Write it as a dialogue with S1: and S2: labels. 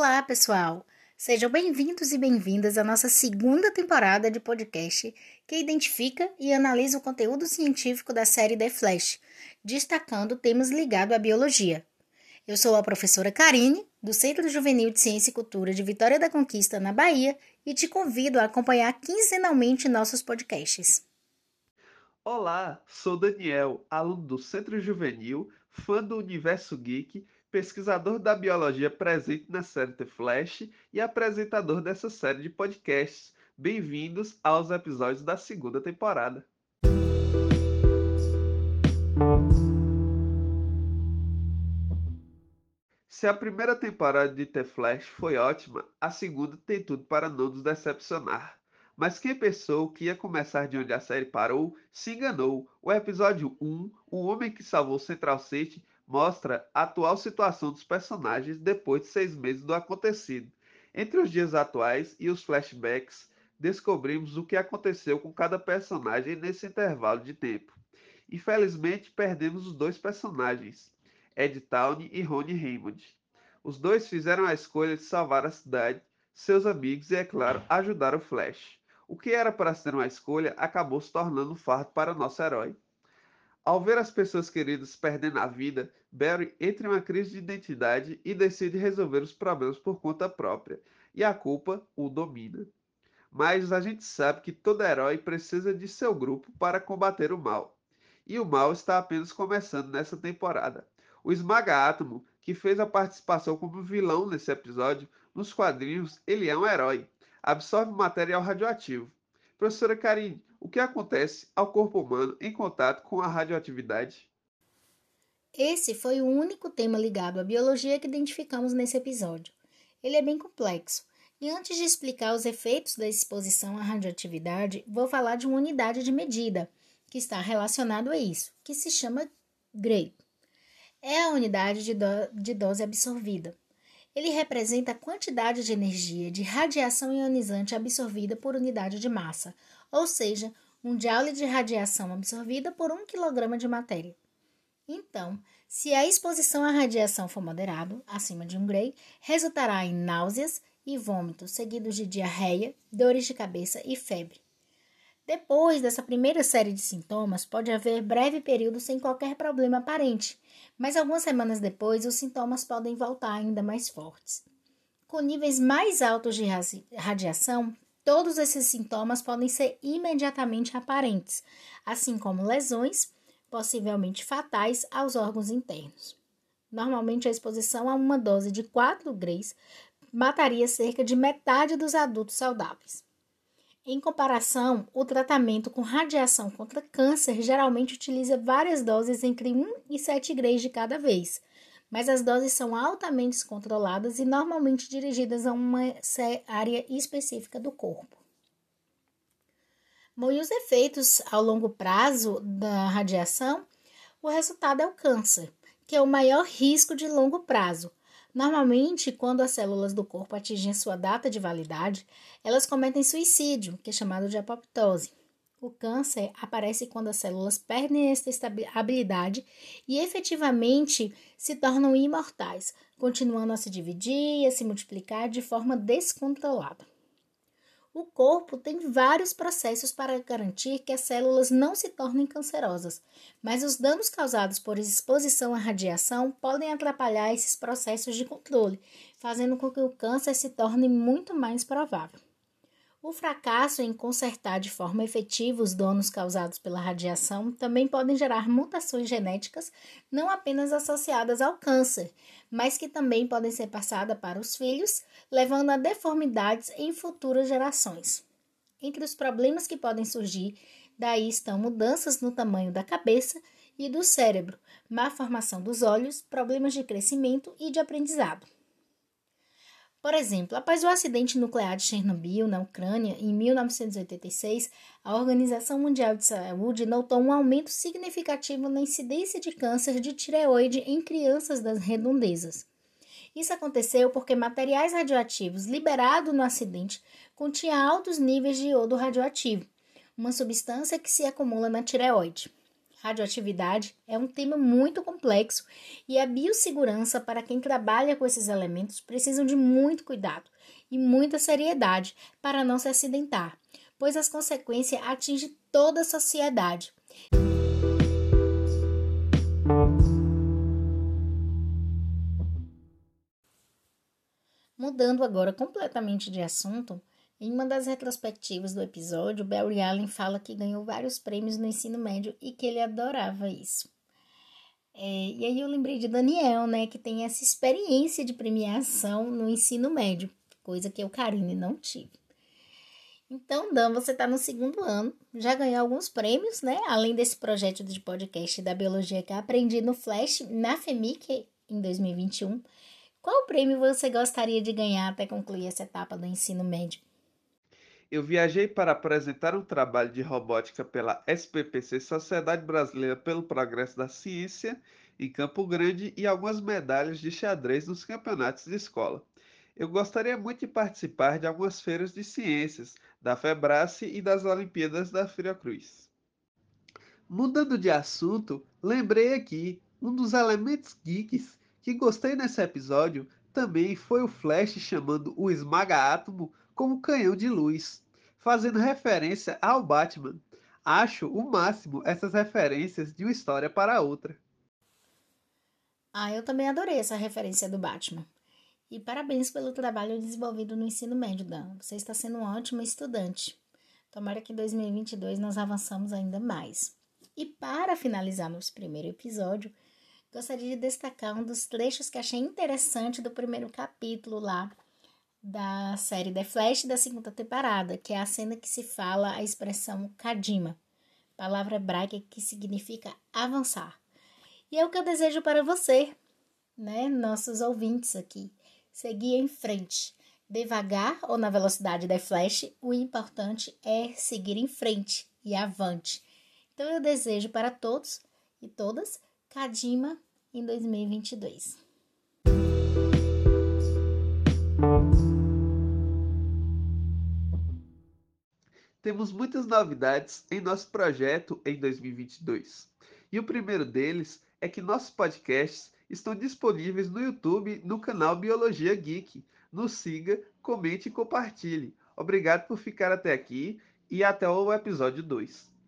S1: Olá, pessoal! Sejam bem-vindos e bem-vindas à nossa segunda temporada de podcast que identifica e analisa o conteúdo científico da série The Flash, destacando temas ligados à biologia. Eu sou a professora Karine, do Centro Juvenil de Ciência e Cultura de Vitória da Conquista, na Bahia, e te convido a acompanhar quinzenalmente nossos podcasts.
S2: Olá, sou Daniel, aluno do Centro Juvenil, fã do Universo Geek pesquisador da biologia presente na série The Flash e apresentador dessa série de podcasts. Bem-vindos aos episódios da segunda temporada. Se a primeira temporada de The Flash foi ótima, a segunda tem tudo para não nos decepcionar. Mas quem pensou que ia começar de onde a série parou, se enganou. O episódio 1, O Homem que Salvou Central City, mostra a atual situação dos personagens depois de seis meses do acontecido. Entre os dias atuais e os flashbacks, descobrimos o que aconteceu com cada personagem nesse intervalo de tempo. Infelizmente, perdemos os dois personagens, Ed Town e Ronnie Raymond. Os dois fizeram a escolha de salvar a cidade, seus amigos e, é claro, ajudar o Flash. O que era para ser uma escolha acabou se tornando um fardo para nosso herói. Ao ver as pessoas queridas perdendo a vida, Barry entra em uma crise de identidade e decide resolver os problemas por conta própria, e a culpa o domina. Mas a gente sabe que todo herói precisa de seu grupo para combater o mal. E o mal está apenas começando nessa temporada. O Esmaga Átomo, que fez a participação como vilão nesse episódio, nos quadrinhos ele é um herói. Absorve material radioativo. Professora Karine, o que acontece ao corpo humano em contato com a radioatividade?
S1: Esse foi o único tema ligado à biologia que identificamos nesse episódio. Ele é bem complexo. E antes de explicar os efeitos da exposição à radioatividade, vou falar de uma unidade de medida que está relacionado a isso, que se chama Gray. É a unidade de, do de dose absorvida. Ele representa a quantidade de energia de radiação ionizante absorvida por unidade de massa, ou seja, um joule de radiação absorvida por um quilograma de matéria. Então, se a exposição à radiação for moderado, acima de 1 Gray, resultará em náuseas e vômitos, seguidos de diarreia, dores de cabeça e febre. Depois dessa primeira série de sintomas, pode haver breve período sem qualquer problema aparente, mas algumas semanas depois os sintomas podem voltar ainda mais fortes. Com níveis mais altos de radiação, Todos esses sintomas podem ser imediatamente aparentes, assim como lesões, possivelmente fatais, aos órgãos internos. Normalmente, a exposição a uma dose de 4 graus mataria cerca de metade dos adultos saudáveis. Em comparação, o tratamento com radiação contra câncer geralmente utiliza várias doses entre 1 e 7 graus de cada vez, mas as doses são altamente controladas e normalmente dirigidas a uma área específica do corpo. Bom, e os efeitos ao longo prazo da radiação? O resultado é o câncer, que é o maior risco de longo prazo. Normalmente, quando as células do corpo atingem sua data de validade, elas cometem suicídio, que é chamado de apoptose. O câncer aparece quando as células perdem esta habilidade e efetivamente se tornam imortais, continuando a se dividir e a se multiplicar de forma descontrolada. O corpo tem vários processos para garantir que as células não se tornem cancerosas, mas os danos causados por exposição à radiação podem atrapalhar esses processos de controle, fazendo com que o câncer se torne muito mais provável. O fracasso em consertar de forma efetiva os danos causados pela radiação também podem gerar mutações genéticas não apenas associadas ao câncer, mas que também podem ser passadas para os filhos, levando a deformidades em futuras gerações. Entre os problemas que podem surgir, daí estão mudanças no tamanho da cabeça e do cérebro, má formação dos olhos, problemas de crescimento e de aprendizado. Por exemplo, após o acidente nuclear de Chernobyl, na Ucrânia, em 1986, a Organização Mundial de Saúde notou um aumento significativo na incidência de câncer de tireoide em crianças das redondezas. Isso aconteceu porque materiais radioativos liberados no acidente continham altos níveis de iodo radioativo, uma substância que se acumula na tireoide. Radioatividade é um tema muito complexo e a biossegurança para quem trabalha com esses elementos precisam de muito cuidado e muita seriedade para não se acidentar, pois as consequências atingem toda a sociedade. Mudando agora completamente de assunto, em uma das retrospectivas do episódio, Barry Allen fala que ganhou vários prêmios no ensino médio e que ele adorava isso. É, e aí eu lembrei de Daniel, né, que tem essa experiência de premiação no ensino médio, coisa que eu, Karine, não tive. Então, Dan, você está no segundo ano, já ganhou alguns prêmios, né? Além desse projeto de podcast da Biologia que aprendi no Flash, na FEMIC, em 2021. Qual prêmio você gostaria de ganhar até concluir essa etapa do ensino médio?
S2: Eu viajei para apresentar um trabalho de robótica pela SPPC Sociedade Brasileira pelo Progresso da Ciência em Campo Grande e algumas medalhas de xadrez nos campeonatos de escola. Eu gostaria muito de participar de algumas feiras de ciências, da Febrace e das Olimpíadas da Fiocruz. Mudando de assunto, lembrei aqui um dos elementos geeks que gostei nesse episódio também foi o Flash chamando o Esmaga Átomo como canhão de luz, fazendo referência ao Batman. Acho o máximo essas referências de uma história para outra.
S1: Ah, eu também adorei essa referência do Batman. E parabéns pelo trabalho desenvolvido no ensino médio, Dan. Você está sendo um ótimo estudante. Tomara que em 2022 nós avançamos ainda mais. E para finalizar nosso primeiro episódio, gostaria de destacar um dos trechos que achei interessante do primeiro capítulo lá da série The Flash da segunda temporada, que é a cena que se fala a expressão Kadima, palavra hebraica que significa avançar. E é o que eu desejo para você, né, nossos ouvintes aqui. Seguir em frente, devagar ou na velocidade da Flash, o importante é seguir em frente e avante. Então eu desejo para todos e todas Kadima em 2022.
S2: Temos muitas novidades em nosso projeto em 2022. E o primeiro deles é que nossos podcasts estão disponíveis no YouTube no canal Biologia Geek. Nos siga, comente e compartilhe. Obrigado por ficar até aqui e até o episódio 2.